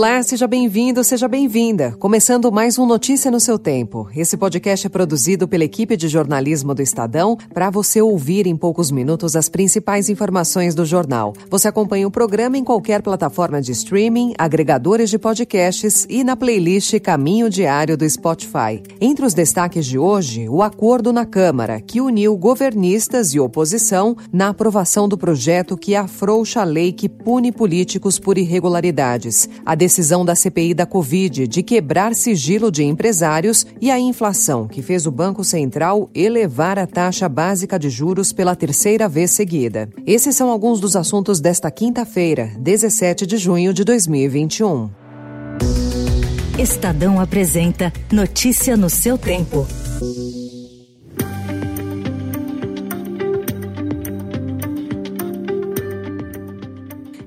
Olá, seja bem-vindo, seja bem-vinda. Começando mais um Notícia no seu tempo. Esse podcast é produzido pela equipe de jornalismo do Estadão para você ouvir em poucos minutos as principais informações do jornal. Você acompanha o programa em qualquer plataforma de streaming, agregadores de podcasts e na playlist Caminho Diário do Spotify. Entre os destaques de hoje, o acordo na Câmara que uniu governistas e oposição na aprovação do projeto que afrouxa a lei que pune políticos por irregularidades. A decisão da CPI da Covid de quebrar sigilo de empresários e a inflação, que fez o Banco Central elevar a taxa básica de juros pela terceira vez seguida. Esses são alguns dos assuntos desta quinta-feira, 17 de junho de 2021. Estadão apresenta Notícia no seu tempo.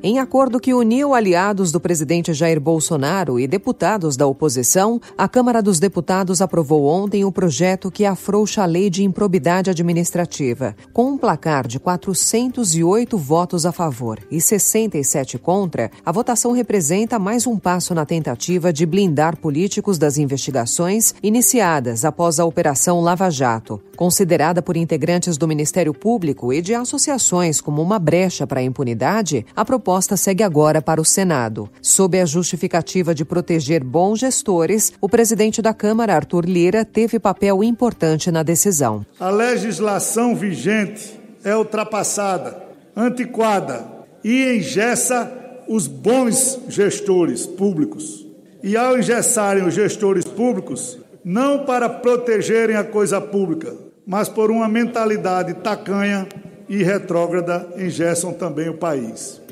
Em acordo que uniu aliados do presidente Jair Bolsonaro e deputados da oposição, a Câmara dos Deputados aprovou ontem o projeto que afrouxa a lei de improbidade administrativa. Com um placar de 408 votos a favor e 67 contra, a votação representa mais um passo na tentativa de blindar políticos das investigações iniciadas após a Operação Lava Jato. Considerada por integrantes do Ministério Público e de associações como uma brecha para a impunidade, a proposta segue agora para o Senado. Sob a justificativa de proteger bons gestores, o presidente da Câmara, Arthur Lira, teve papel importante na decisão. A legislação vigente é ultrapassada, antiquada e engessa os bons gestores públicos. E ao engessarem os gestores públicos, não para protegerem a coisa pública, mas por uma mentalidade tacanha e retrógrada, engessam também o país.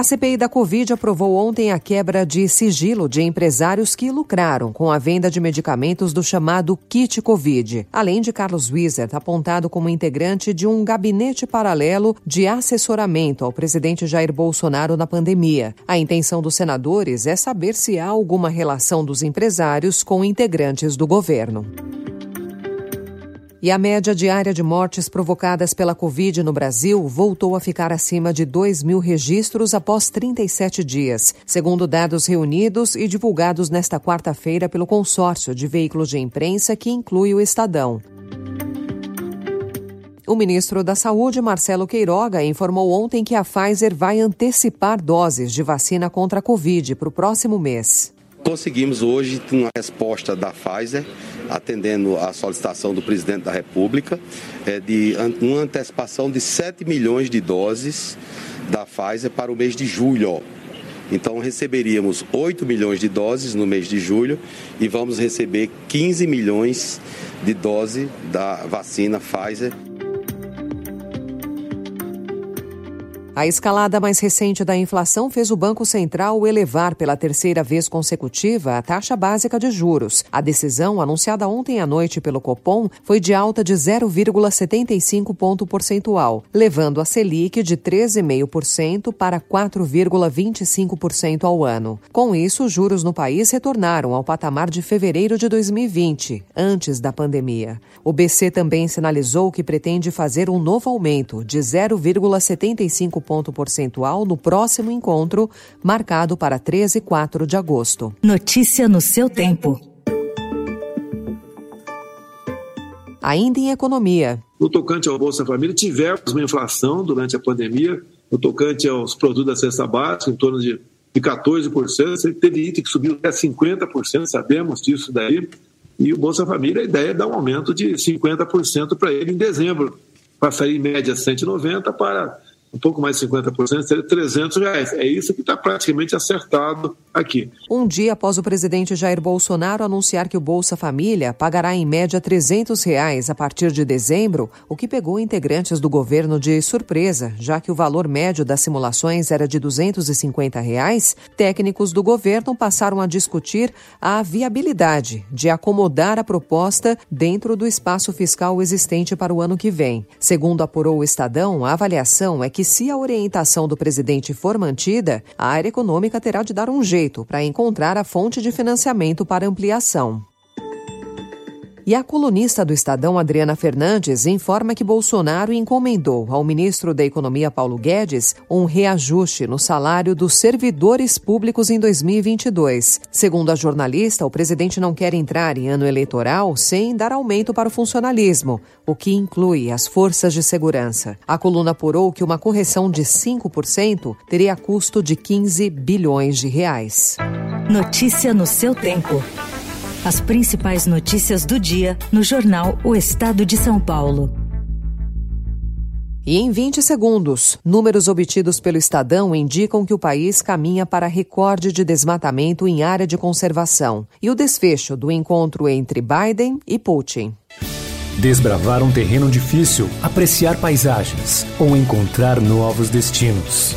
A CPI da Covid aprovou ontem a quebra de sigilo de empresários que lucraram com a venda de medicamentos do chamado kit Covid, além de Carlos Wieser, apontado como integrante de um gabinete paralelo de assessoramento ao presidente Jair Bolsonaro na pandemia. A intenção dos senadores é saber se há alguma relação dos empresários com integrantes do governo. E a média diária de mortes provocadas pela Covid no Brasil voltou a ficar acima de 2 mil registros após 37 dias, segundo dados reunidos e divulgados nesta quarta-feira pelo consórcio de veículos de imprensa que inclui o Estadão. O ministro da Saúde, Marcelo Queiroga, informou ontem que a Pfizer vai antecipar doses de vacina contra a Covid para o próximo mês. Conseguimos hoje uma resposta da Pfizer, atendendo à solicitação do presidente da República, é de uma antecipação de 7 milhões de doses da Pfizer para o mês de julho. Então receberíamos 8 milhões de doses no mês de julho e vamos receber 15 milhões de doses da vacina Pfizer. A escalada mais recente da inflação fez o Banco Central elevar pela terceira vez consecutiva a taxa básica de juros. A decisão, anunciada ontem à noite pelo Copom, foi de alta de 0,75 ponto percentual, levando a Selic de 13,5% para 4,25% ao ano. Com isso, os juros no país retornaram ao patamar de fevereiro de 2020, antes da pandemia. O BC também sinalizou que pretende fazer um novo aumento de 0,75 ponto percentual no próximo encontro, marcado para 13 e 4 de agosto. Notícia no seu tempo. Ainda em economia. No tocante ao Bolsa Família, tivemos uma inflação durante a pandemia, no tocante aos produtos da cesta básica, em torno de, de 14%. Teve item que subiu até 50%, sabemos disso daí. E o Bolsa Família, a ideia é dar um aumento de 50% para ele em dezembro. Passaria em média 190 para um pouco mais de 50%, seria 300 reais. É isso que está praticamente acertado aqui. Um dia após o presidente Jair Bolsonaro anunciar que o Bolsa Família pagará em média 300 reais a partir de dezembro, o que pegou integrantes do governo de surpresa, já que o valor médio das simulações era de 250 reais, técnicos do governo passaram a discutir a viabilidade de acomodar a proposta dentro do espaço fiscal existente para o ano que vem. Segundo apurou o Estadão, a avaliação é que que se a orientação do presidente for mantida, a área econômica terá de dar um jeito para encontrar a fonte de financiamento para ampliação. E a colunista do Estadão, Adriana Fernandes, informa que Bolsonaro encomendou ao ministro da Economia, Paulo Guedes, um reajuste no salário dos servidores públicos em 2022. Segundo a jornalista, o presidente não quer entrar em ano eleitoral sem dar aumento para o funcionalismo, o que inclui as forças de segurança. A coluna apurou que uma correção de 5% teria custo de 15 bilhões de reais. Notícia no seu tempo. As principais notícias do dia no jornal O Estado de São Paulo. E em 20 segundos, números obtidos pelo Estadão indicam que o país caminha para recorde de desmatamento em área de conservação e o desfecho do encontro entre Biden e Putin. Desbravar um terreno difícil, apreciar paisagens ou encontrar novos destinos.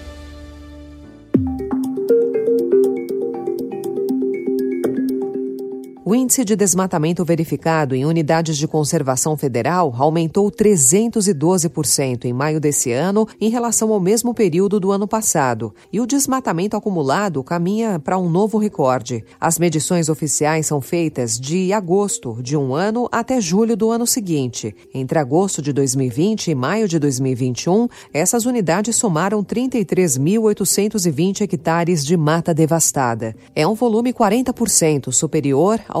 O índice de desmatamento verificado em unidades de conservação federal aumentou 312% em maio desse ano em relação ao mesmo período do ano passado, e o desmatamento acumulado caminha para um novo recorde. As medições oficiais são feitas de agosto de um ano até julho do ano seguinte. Entre agosto de 2020 e maio de 2021, essas unidades somaram 33.820 hectares de mata devastada. É um volume 40% superior ao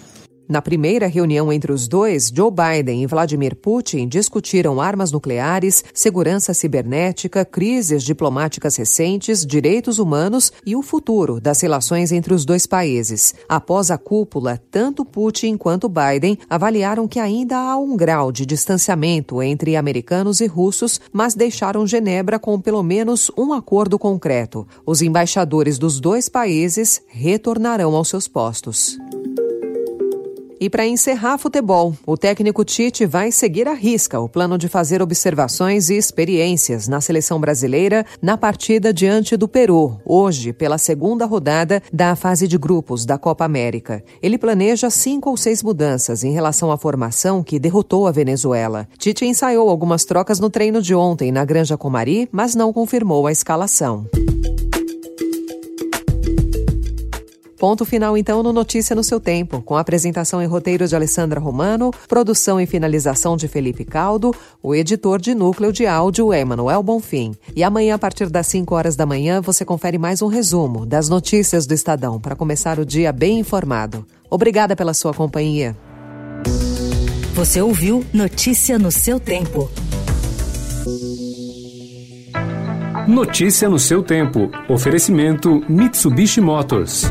Na primeira reunião entre os dois, Joe Biden e Vladimir Putin discutiram armas nucleares, segurança cibernética, crises diplomáticas recentes, direitos humanos e o futuro das relações entre os dois países. Após a cúpula, tanto Putin quanto Biden avaliaram que ainda há um grau de distanciamento entre americanos e russos, mas deixaram Genebra com pelo menos um acordo concreto. Os embaixadores dos dois países retornarão aos seus postos. E para encerrar futebol, o técnico Tite vai seguir à risca o plano de fazer observações e experiências na seleção brasileira na partida diante do Peru, hoje, pela segunda rodada da fase de grupos da Copa América. Ele planeja cinco ou seis mudanças em relação à formação que derrotou a Venezuela. Tite ensaiou algumas trocas no treino de ontem na Granja Comari, mas não confirmou a escalação. Ponto final, então, no Notícia no seu Tempo, com apresentação e roteiro de Alessandra Romano, produção e finalização de Felipe Caldo, o editor de núcleo de áudio é Emanuel Bonfim. E amanhã, a partir das 5 horas da manhã, você confere mais um resumo das notícias do Estadão para começar o dia bem informado. Obrigada pela sua companhia. Você ouviu Notícia no seu tempo. Notícia no seu tempo. Oferecimento Mitsubishi Motors.